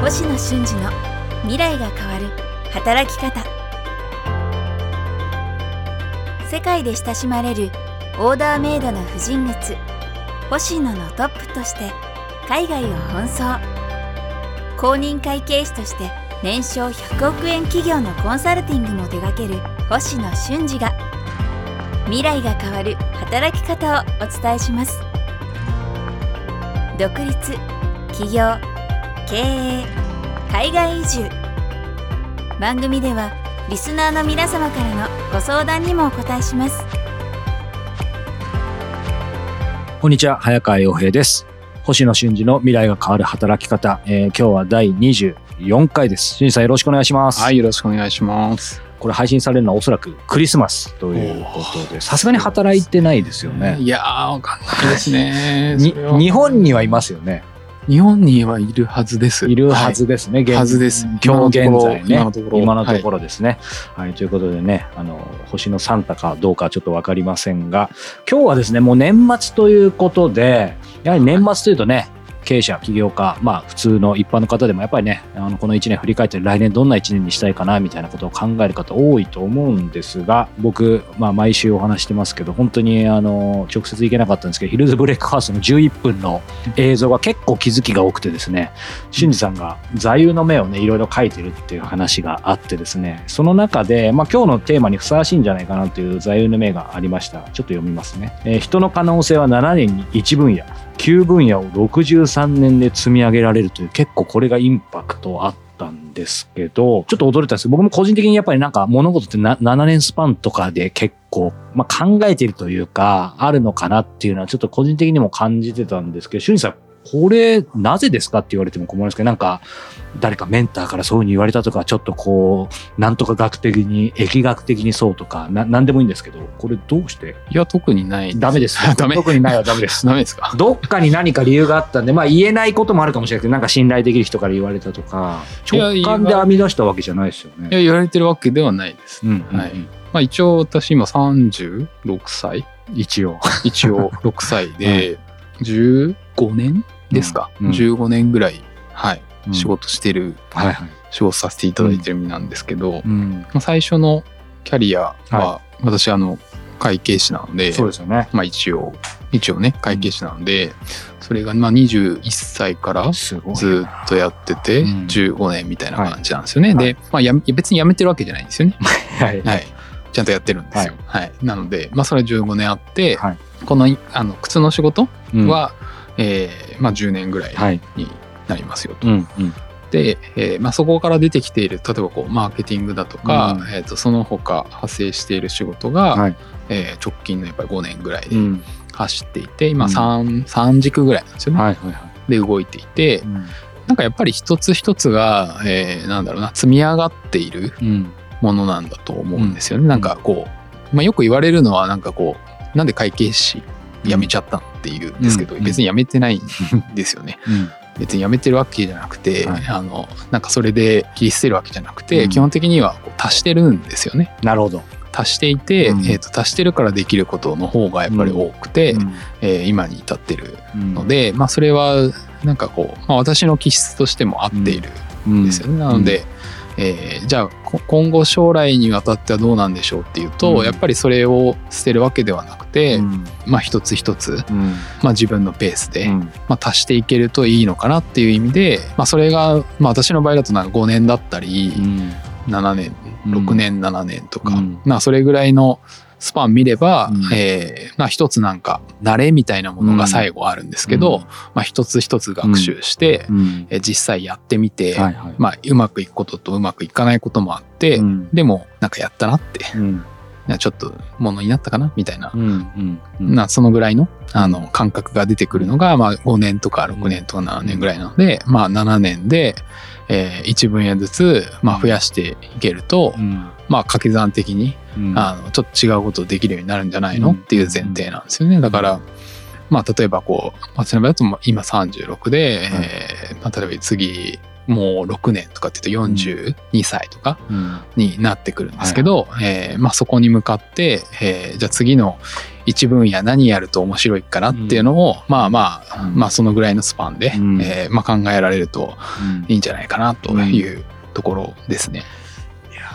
星野俊二の未来が変わる働き方。世界で親しまれるオーダーメイドの婦人靴星野のトップとして海外を奔走。公認会計士として年商100億円企業のコンサルティングも手掛ける星野俊二が未来が変わる働き方をお伝えします。独立起業経営海外移住。番組ではリスナーの皆様からのご相談にもお答えします。こんにちは早川洋平です。星野俊二の未来が変わる働き方、えー今日は第24回です。俊二さんよろしくお願いします、はい、よろしくお願いします。これ配信されるのはおそらくクリスマスということでさすがに働いてないですよね。いやー、わかんないですね。日本にはいますよね日本にはいるはずです。いるはずですね、現はずです。今日現在ね今のところ今のところ。ですね、はい。ということでねあの星のサンタかどうかちょっと分かりませんが今日はですねもう年末ということでやはり年末というとね経営者起業家まあ普通の一般の方でもやっぱりねあのこの1年振り返って来年どんな1年にしたいかなみたいなことを考える方多いと思うんですが僕、まあ、毎週お話してますけど本当にあの直接行けなかったんですけどヒルズブレイクファースの11分の映像が結構気づきが多くてですね俊二さんが座右の銘をねいろいろ書いてるっていう話があってですねその中で、まあ、今日のテーマにふさわしいんじゃないかなという座右の銘がありました。ちょっと読みますね、えー人の可能性は7年に1分野。9分野を63年で積み上げられるという結構これがインパクトあったんですけどちょっと驚いたんですけど僕も個人的にやっぱりなんか物事ってな7年スパンとかで結構、まあ、考えてるというかあるのかなっていうのはちょっと個人的にも感じてたんですけど俊二さんこれなぜですかって言われても困るんですけどなんか誰かメンターからそういうふうに言われたとかちょっとこうなんとか学的に疫学的にそうとかな何でもいいんですけどこれどうして？いや、特にない。ダメですダメ。特にないはダメですダメですか？どっかに何か理由があったんで、まあ言えないこともあるかもしれないけど、なんか信頼できる人から言われたとか、直感で編み出したわけじゃないですよいや、ね。言われてるわけではないです。うん、はいまあ一応私今36歳一応。一応6歳で、15年ですか、うんうん ?15 年ぐらい、はい、うん仕事してる、はいはい。仕事させていただいてる身なんですけど、最初のキャリアは、は私あの会計士なのでそうですよね。まあ一応一応ね会計士なので、それがまあ21歳から。ずっとやっててうん15年みたいな感じなんですよね。はいで、まあ、やめ別に辞めてるわけじゃないんですよね。はい。はい。ちゃんとやってるんですよ。はい。なので、まあそれは15年あって、はいこのあの靴の仕事うん、は、えーまあ10年ぐらいはい。になりますよと。うん。うん。で、えーまあ、そこから出てきている例えばこうマーケティングだとか、うんえー、とその他派生している仕事が、はいえー直近のやっぱり5年ぐらいうでん。走っていて、今うん 3, 三軸ぐらいなんですよね。はいはいはい。で動いていてうん。なんかやっぱり一つ一つが、えーなんだろうな積み上がっているうん。ものなんだと思うんですよね。なんかこう、まあ、よく言われるのはなんかこうなんで会計士辞めちゃったのっていうんですけど、うん別に辞めてないんですよね。うん。別に辞めてるわけじゃなくて、はいあのなんかそれで切り捨てるわけじゃなくて、うん基本的にはこう足してるんですよね。なるほど。足していて、うんえー、と足してるからできることの方がやっぱり多くて、うんえー今に至ってるうんので、まあ、それはなんかこう、まあ、私の気質としても合っているんですよね。なので、えーじゃあこ今後将来にわたってはどうなんでしょうっていうと、うんやっぱりそれを捨てるわけではなくて、うん。まあ一つ一つ、うん。まあ、自分のペースで、うん。まあ、足していけるといいのかなっていう意味で、まあ、それが、まあ、私の場合だとなんか5年だったり、うん。7年6年7年とか、うんまあそれぐらいのスパン見れば、うんえーまあ一つなんか慣れみたいなものが最後あるんですけど、うんまあ一つ一つ学習して、うん。えー実際やってみて、はいはい。まあうまくいくこととうまくいかないこともあって、うん。でもなんかやったなって、ちょっとものになったかなみたいな、うん。うん。なそのぐらいのあの感覚が出てくるのが、まあ、5年とか6年とか7年ぐらいなので、まあ、7年で、え1分野ずつ、まあ、増やしていけると、うん。まあ、掛け算的にうん。あのちょっと違うことできるようになるんじゃないの、うん。っていう前提なんですよね。だから、まあ、例えばこう私の場合だと今36で、えーまあ、例えば次もう6年とかっていうと42歳とかうん。になってくるんですけど、えーまあ、そこに向かって、えーじゃあ次の一分野何やると面白いかなっていうのを、まあまあ、うん。まあそのぐらいのスパンで、うん。えーまあ、考えられるとうん。いいんじゃないかなというところですね。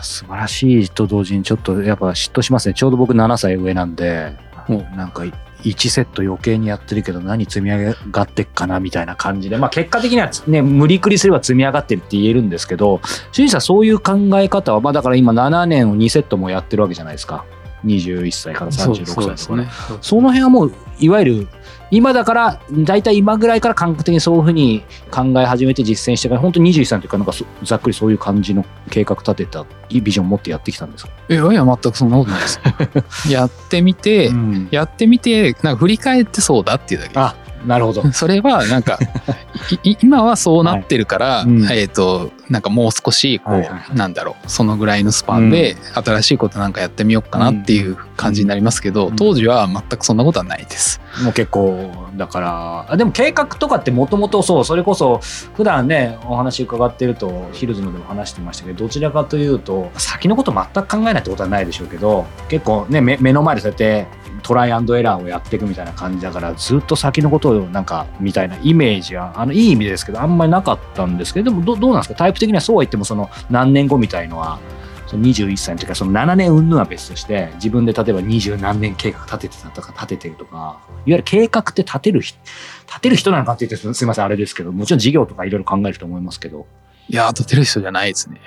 素晴らしいと同時にちょっとやっぱ嫉妬しますね。ちょうど僕7歳上なんでお。なんか1セット余計にやってるけど何積み上がってっかなみたいな感じで。まあ結果的にはね無理くりすれば積み上がってるって言えるんですけど主人さんそういう考え方はまあだから今7年を2セットもやってるわけじゃないですか21歳から36歳とかねそうね。その辺はもういわゆる今だから大体今ぐらいから感覚的にそういうふうに考え始めて実践してから本当に21歳の時からなんかそざっくりそういう感じの計画立てたいいビジョン持ってやってきたんですか、いやいや全くそんなことないです。やってみて、んやってみてなんか振り返ってそうだっていうだけあなるほど。それはなんか いい今はそうなってるから、はいうんえっ、となんかもう少しこう、はいはいはい。なんだろうそのぐらいのスパンで新しいことなんかやってみようかなっていう感じになりますけど、うん。当時は全くそんなことはないです。もう結構だからあでも計画とかってもともとそうそれこそ普段ねお話伺ってるとヒルズのでも話してましたけどどちらかというと先のこと全く考えないってことはないでしょうけど結構ね目目の前でそうやってトライアンドエラーをやっていくみたいな感じだからずっと先のことをなんかみたいなイメージはあのいい意味ですけどあんまりなかったんですけどでもどどうなんですか？タイプ的にはそうは言ってもその何年後みたいのはその21歳の時はその7年云々は別として自分で例えば二十何年計画立ててたとか立ててるとかいわゆる計画って立てる人立てる人なのかって言ってすみませんあれですけどもちろん事業とかいろいろ考えると思いますけどいやー立てる人じゃないですね。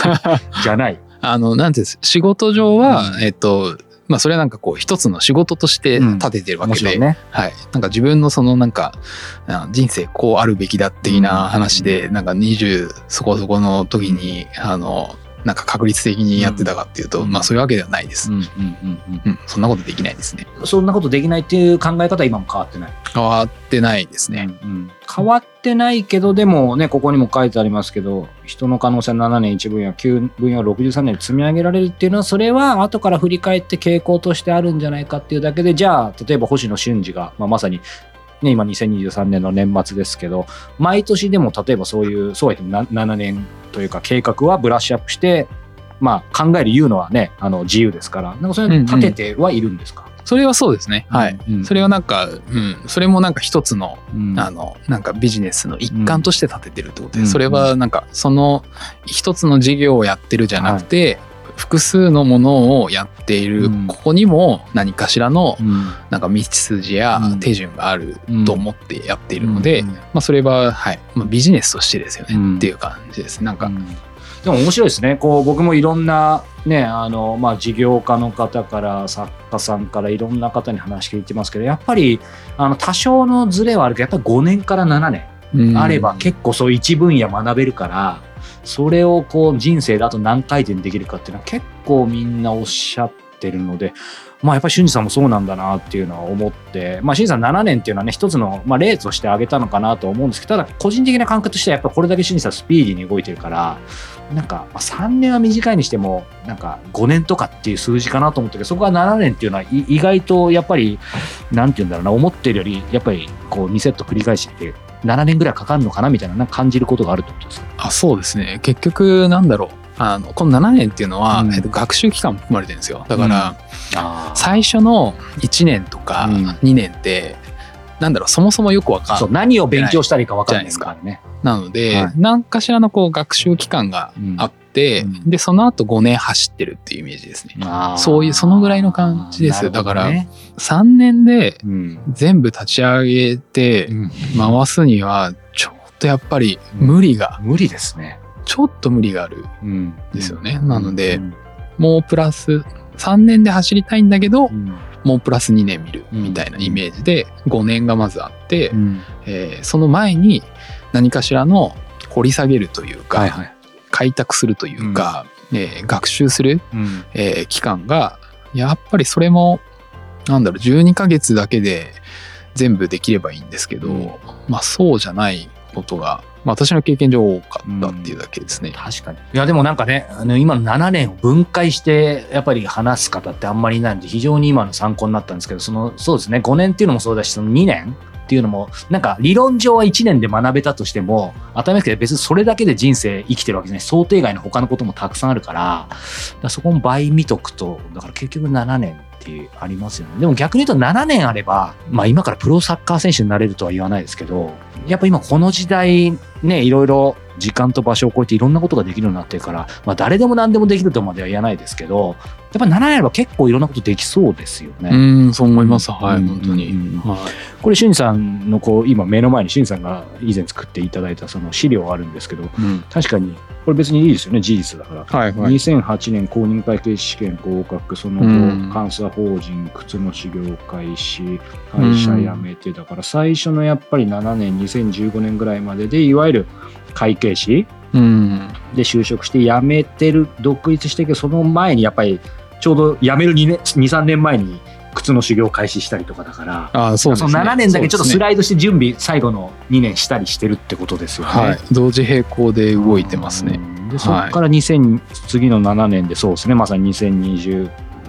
じゃない。あのなんていうんです仕事上は、うんえっ、とまあそれはなんかこう一つの仕事として立ててるわけで、もちろんね。はい、なんか自分のそのなんかあ人生こうあるべきだ的な話で、なんか20そこそこの時にあのなんか確率的にやってたかっていうと、うん。まあそういうわけではないです、うんそんなことできないですね。うん。そんなことできないっていう考え方は今も変わってない？変わってないですね、うんうん。変わってないけどでもねここにも書いてありますけど人の可能性は7年1分野9分野63年で積み上げられるっていうのはそれは後から振り返って傾向としてあるんじゃないかっていうだけでじゃあ例えば星野俊二が、まあ、まさにね、今2023年の年末ですけど毎年でも例えばそういうそうは言ってもな7年というか計画はブラッシュアップして、まあ、考える言うのはねあの自由ですからなんかそれ立ててはいるんですか、それはそうですね、はい、うんそれはなんか、うん、それもなんか一つのうん。あのなんかビジネスの一環として立ててるってことで、うんそれはなんかその一つの事業をやってるじゃなくて、複数のものをやっている、うん。ここにも何かしらのうん。なんか道筋やうん。手順があると思ってやっているので、うん。まあ、それは、はい。まあ、ビジネスとしてですよね、うん。っていう感じです。なんか、うん。でも面白いですね。こう僕もいろんなねあの、まあ、事業家の方から作家さんからいろんな方に話聞いてますけどやっぱりあの多少のズレはあるけどやっぱり5年から7年うん。あれば結構そう一分野学べるからそれをこう人生であと何回転できるかっていうのは結構みんなおっしゃってるので。まあ、やっぱり俊二さんもそうなんだなっていうのは思って、まあ、俊二さん7年っていうのはね一つの、まあ、例として挙げたのかなと思うんですけどただ個人的な感覚としてはやっぱこれだけ俊二さんスピーディーに動いてるからなんかまあ3年は短いにしてもなんか5年とかっていう数字かなと思ったけどそこは7年っていうのはい意外とやっぱりなんて言うんだろうな思ってるよりやっぱりこう2セット繰り返して7年ぐらいかかるのかなみたいな感じることがあるってことですかあそうですね。結局なんだろう。あのこの7年っていうのは、うんえっと、学習期間も含まれてるんですよ。だから、あ最初の1年とかうん。2年って、なんだろうそもそもよくわかんそう何を勉強したらいいか分かんないですからね。なので、はい。何かしらのこう学習期間があって、うん。でその後5年走ってるっていうイメージですね。あー。そういうそのぐらいの感じですなるほどだからね3年でうん。全部立ち上げてうん。回すにはちょっとやっぱり無理が、無理ですね。ちょっと無理がある。うん。ですよね。なのでうん。もうプラス3年で走りたいんだけどうんもうプラス2年見るみたいなイメージで5年がまずあって、うん。えーその前に何かしらの掘り下げるというか、はいはい。開拓するというか、えー学習する、うん。えー期間がやっぱりそれもなんだろう12ヶ月だけで全部できればいいんですけど、うん。まあそうじゃないことが、まあ、私の経験上多かったっていうだけですね。確かに。いや、でもなんかね、あの今の7年を分解して、やっぱり話す方ってあんまりいないんで、非常に今の参考になったんですけど、その、そうですね、5年っていうのもそうだし、その2年っていうのも、なんか理論上は1年で学べたとしても、当たり前ですけど別にそれだけで人生生きてるわけじゃない。想定外の他のこともたくさんあるから、だからそこも倍見とくと、だから結局7年っていうありますよね。でも逆に言うと7年あれば、まあ今からプロサッカー選手になれるとは言わないですけど、やっぱ今この時代ね、いろいろ時間と場所を超えていろんなことができるようになってるから、まあ誰でも何でもできるとまでは言わないですけど、やっぱり7年あれば結構いろんなことできそうですよね。うん、そう思います。はい、うん本当に。うんはいこれ、しゅんさんのこう、今目の前にしゅんさんが以前作っていただいたその資料があるんですけど、うん確かに、これ別にいいですよね、事実だから。はいはい。2008年公認会計試験合格、その後、うん監査法人、靴の修行開始、会社辞めて、だから最初のやっぱり7年、2015年ぐらいまでで、いわゆる会計士うん。で就職して辞めてる、独立してるけど、その前にやっぱり、ちょうど辞める2年、2、3年前に靴の修行開始したりとかだから、あそうね。その7年だけちょっとスイライドして準備、最後の2年したりしてるってことですよね。はい。同時並行で動いてますね。うん。で、そこから2000、次の7年でそうですね、まさに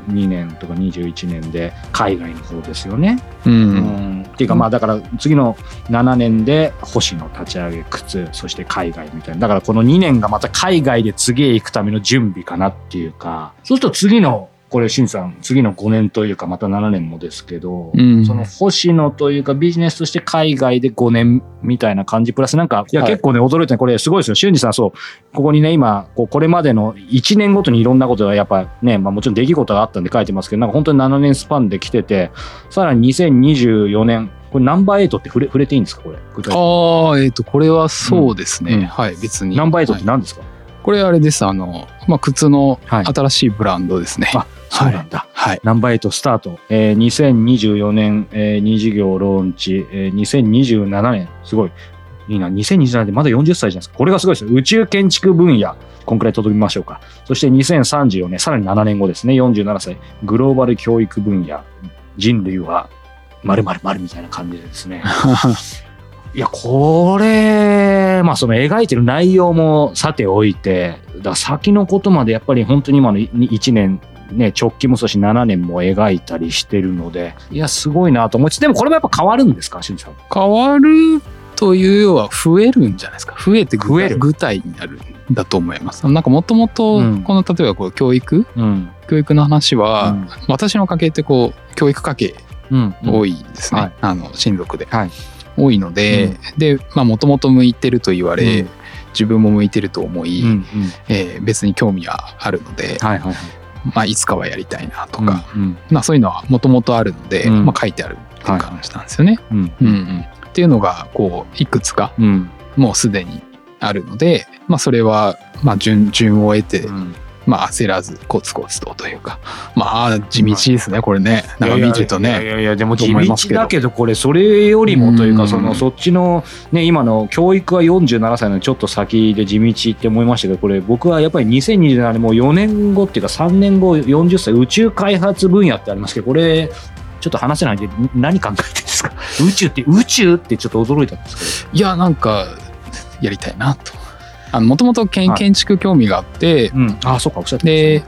2022年とか21年で海外の方ですよね。う。うんんっていうかまあだから次の7年で星の立ち上げ靴そして海外みたいなだからこの2年がまた海外で次へ行くための準備かなっていうかそうすると次のこれ、しんさん、次の5年というか、また7年もですけど、うんその星野というかビジネスとして海外で5年みたいな感じ、プラスなんか、いや、はい結構ね、驚いたねこれすごいですよ。俊二さん、そう、ここにね、今、こうこれまでの1年ごとにいろんなことがやっぱね、まあもちろん出来事があったんで書いてますけど、なんか本当に7年スパンで来てて、さらに2024年、これナンバー8って触れ触れていいんですか、これ。具体的に？ああ、えっ、と、これはそうですね。うんはい、別に。ナンバー8っはいて何ですか、これあれです。あの、まあ、靴のはい新しいブランドですね。あ、そうなんだ。はい。ナンバー8スタート？えー、2024年、えー、2事業ローンチ、えー、2027年、すごい。いいな。2027年でまだ40歳じゃないですか。これがすごいですよ。宇宙建築分野。こんくらい届きましょうか。そして2034年、さらに7年後ですね。47歳。グローバル教育分野。人類は〇〇〇みたいな感じでですね。いや、これ、まあその描いてる内容もさておいて、だから先のことまでやっぱり本当に今の1年、ね、直近もそうだし7年も描いたりしてるので、いや、すごいなと思いつつ、でもこれもやっぱ変わるんですか、しんさん。変わるというようは増えるんじゃないですか？増えて具増える具体になるんだと思います。なんかもともと、うんこの例えばこう教育？うん。教育の話は、うん私の家系ってこう教育家系うん。多いですね、はいあの親族で、はい多いので、でまあもともと向いてると言われ、うん自分も向いてると思い、うん。うん。えー別に興味はあるので、はいはいはい。まあ、いつかはやりたいなとか、うん。まあ、そういうのはもともとあるので、うんまあ、書いてあるっていう感じなんですよね。うん。うんうんっていうのがこういくつかうん。もうすでにあるので、まあ、それはまあ順順を得て、うん。まあ、焦らずコツコツとというか。まあ地道ですねこれね。なんか見てるとね。いやいやでもと地道だけどこれそれよりもといううん。かそのそっちのね今の教育は47歳のちょっと先で地道って思いましたけどこれ僕はやっぱり2027年もう4年後っていうか3年後40歳宇宙開発分野ってありますけどこれちょっと話せないんで何考えてるんですか？宇宙って宇宙ってちょっと驚いたんですいやなんかやりたいなと。もともと建築興味があって、けど、うん、ああそうかおっしゃってで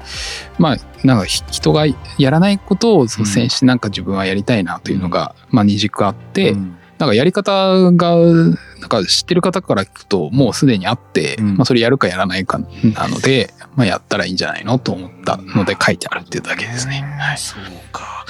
まあなんかひ人がやらないことを率先うしてなんか自分はやりたいなというのが、まあ二軸あって、うん。なんかやり方がなんか知ってる方から聞くともうすでにあって、うん。まあ、それやるかやらないかなので、まあ、やったらいいんじゃないのと思ったので書いてあるっていうだけですね。はい。そうか。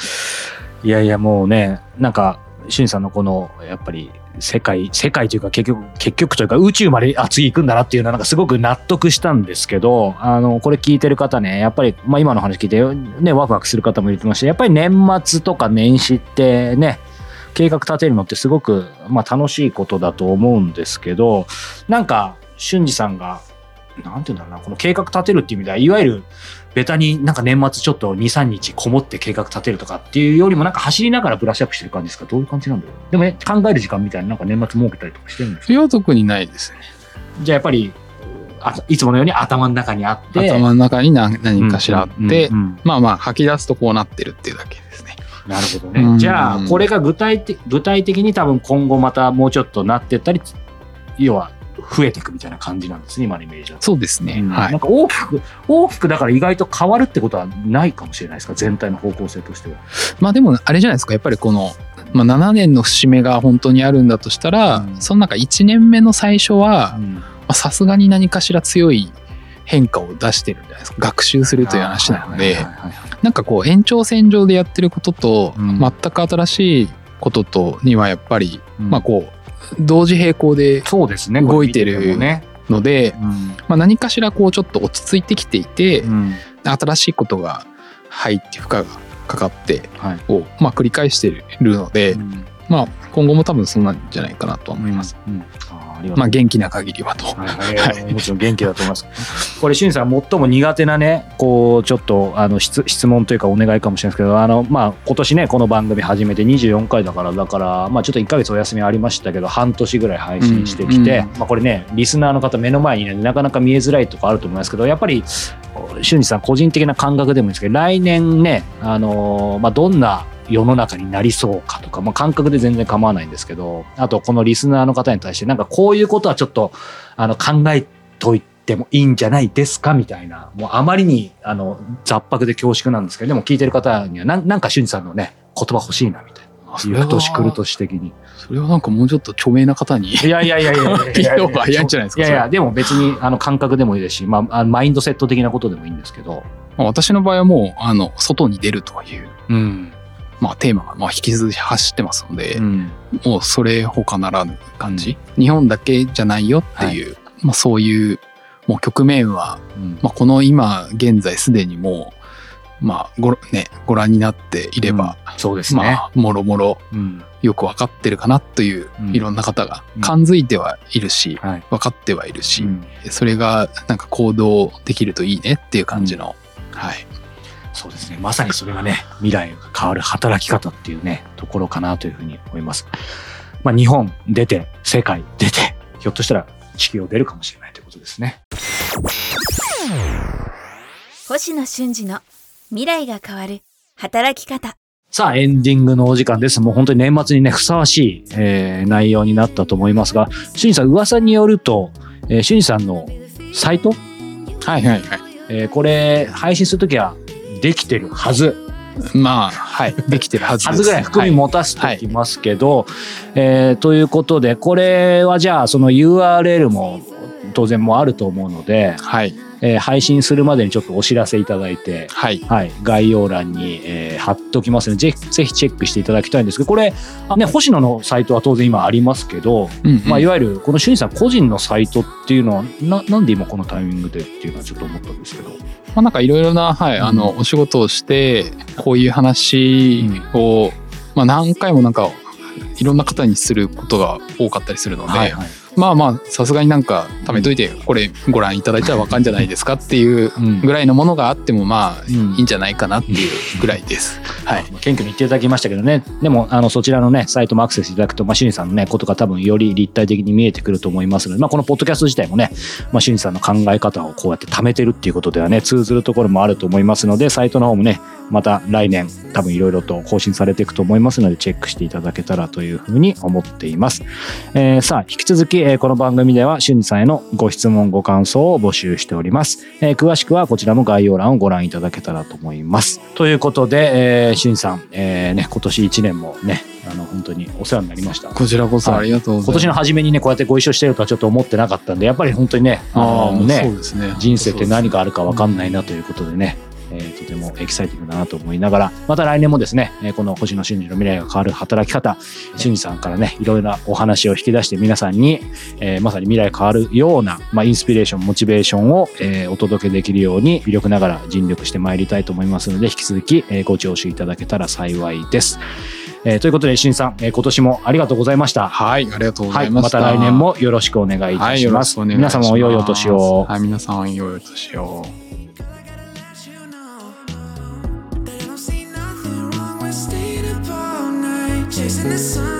いやいや、もうね、なんか、しゅんさんのこの、やっぱり、世界、世界というか、結局、結局というか、宇宙まで、あ、次行くんだなっていうのは、なんかすごく納得したんですけど、あの、これ聞いてる方ね、やっぱり、まあ今の話聞いて、ね、ワクワクする方も言ってましたやっぱり年末とか年始ってね、計画立てるのってすごく、まあ楽しいことだと思うんですけど、なんか、俊二さんが、なんていうんだろうな、この計画立てるっていう意味では、いわゆる、ベタになんか年末ちょっと2、3日こもって計画立てるとかっていうよりもなんか走りながらブラッシュアップしてる感じですか？どういう感じなんだろう？でもね、考える時間みたいななんか年末設けたりとかしてるんですか？それは特にないですね。じゃあやっぱり、あいつものように頭の中にあって。頭の中に何何かしらあって、まあまあ吐き出すとこうなってるっていうだけですね。なるほどね。うんじゃあ、これが具体的、具体的に多分今後またもうちょっとなってったり、要は増えていくみたいな感じなんですね、今のイメージは。そうですね。うんはいなん。か大きく、大きくだから意外と変わるってことはないかもしれないですか、全体の方向性としては。まあでもあれじゃないですかやっぱりこのまあ、7年の節目が本当にあるんだとしたら、うんその中1年目の最初はさすがに何かしら強い変化を出してるんじゃないですか学習するという話なのでなんかこう延長線上でやってることと、うん全く新しいこととにはやっぱり、うんまあこう同時並行で動いてるので、うん。まあ、何かしらこうちょっと落ち着いてきていて、うん。新しいことが入って負荷がかかってはい。を、まあ、繰り返してるので、うん。まあ今後も多分そうなんじゃないかなとは思います。うんあまあ元気な限りはと。はいはいもちろん元気だと思います。これ、しゅんさん、最も苦手なね、こう、ちょっと、あの、質、質問というかお願いかもしれないですけど、あの、まあ、今年ね、この番組始めて24回だから、だから、まあ、ちょっと1ヶ月お休みありましたけど、半年ぐらい配信してきて、うんまあ、これね、リスナーの方目の前にね、なかなか見えづらいとこあると思いますけど、やっぱり、しゅんさん、個人的な感覚でもいいんですけど、来年ね、あのーまあ、どんな世の中になりそうかとか、まあ、感覚で全然構わないんですけど、あと、このリスナーの方に対して、なんかこういうことはちょっと、あの、考えといてもいいんじゃないですかみたいな、もうあまりに、あの、雑白で恐縮なんですけど、でも聞いてる方には、なんなんか、しゅんさんのね、言葉欲しいな、みたいな。それはゆく年来る年的に。それはなんかもうちょっと著名な方にいやいやいやいやいや聞いた方が早いんじゃないですかいやいや、でも別に、あの、感覚でもいいですし、まあ、マインドセット的なことでもいいんですけど、まあ私の場合はもうあの外に出るという、うん。まあ、テーマがまあ引き続き走ってますので、うん。もうそれ他ならぬ感じ、日本だけじゃないよっていう、まあ、そういうもう局面は、うん。まあ、この今現在すでにもう、まあごね、ご覧になっていれば、そうですね。まあもろもろうん。よく分かってるかなという、うん。いろんな方がうん。感づいてはいるし、はい。分かってはいるし、うん。それがなんか行動できるといいねっていう感じの、はいそうですね。まさにそれがね、未来が変わる働き方っていうね、ところかなというふうに思います。まあ、日本出て、世界出て、ひょっとしたら地球を出るかもしれないということですね。星野俊二の未来が変わる働き方。さあ、エンディングのお時間です。もう本当に年末にね、ふさわしい、えー内容になったと思いますが、しゅんさん、噂によると、えー、しゅんさんのサイト、はいはいはいえーこれ、配信するときはできてるはず。まあはいできてるはずです。はずぐらい含み持たせておきますけど、えーということで、これはじゃあ、その URL も当然もあると思うので、はいえー配信するまでにちょっとお知らせいただいて、はい。はい、概要欄に、えー貼っておきますので、ぜひぜひチェックしていただきたいんですけど、これ、あね、星野のサイトは当然今ありますけど、うんうん。まあ、いわゆるこの俊二さん個人のサイトっていうのはな、なんで今このタイミングでっていうのはちょっと思ったんですけど。まあ、なんかいろいろな、はい、あの、お仕事をして、こういう話を、まあ何回もなんか、いろんな方にすることが多かったりするので、はいはい。まあまあ、さすがになんか、貯めといて、これご覧いただいたらわかんじゃないですかっていううんぐらいのものがあっても、まあ、うんいいんじゃないかなっていうぐらいです。はい。謙虚に言っていただきましたけどね。でも、あの、そちらのね、サイトもアクセスいただくと、まあ、さんのね、ことが多分より立体的に見えてくると思いますので、まあ、このポッドキャスト自体もね、まあ、さんの考え方をこうやって貯めてるっていうことではね、通ずるところもあると思いますので、サイトの方もね、また来年、多分いろいろと更新されていくと思いますので、チェックしていただけたらというふうに思っています。えーさあ、引き続き、えーこの番組では、俊二さんへのご質問、ご感想を募集しております。えー詳しくはこちらも概要欄をご覧いただけたらと思います。ということで、えー、俊二さん、えーね、今年1年もね、あの、本当にお世話になりました。こちらこそありがとうございます。今年の初めにね、こうやってご一緒してるとはちょっと思ってなかったんで、やっぱり本当にね、ああ、のねね。人生って何があるか分かんないなということでね、えーとてもエキサイティングだなと思いながら、また来年もですね、えーこの星野俊二の未来が変わる働き方、俊二さんからね、いろいろなお話を引き出して皆さんに、えーまさに未来が変わるような、まあ、インスピレーション、モチベーションを、えーお届けできるように、微力ながら尽力してまいりたいと思いますので、引き続き、えーご聴取いただけたら幸いです。えーということで、俊二さん、えー今年もありがとうございました。はい、ありがとうござはいい、ました。また来年もよろしくお願いいはい、よたします。ろしくお願いします。皆様も良いお年を。はい、皆さん良いお年を。Chasing the sun.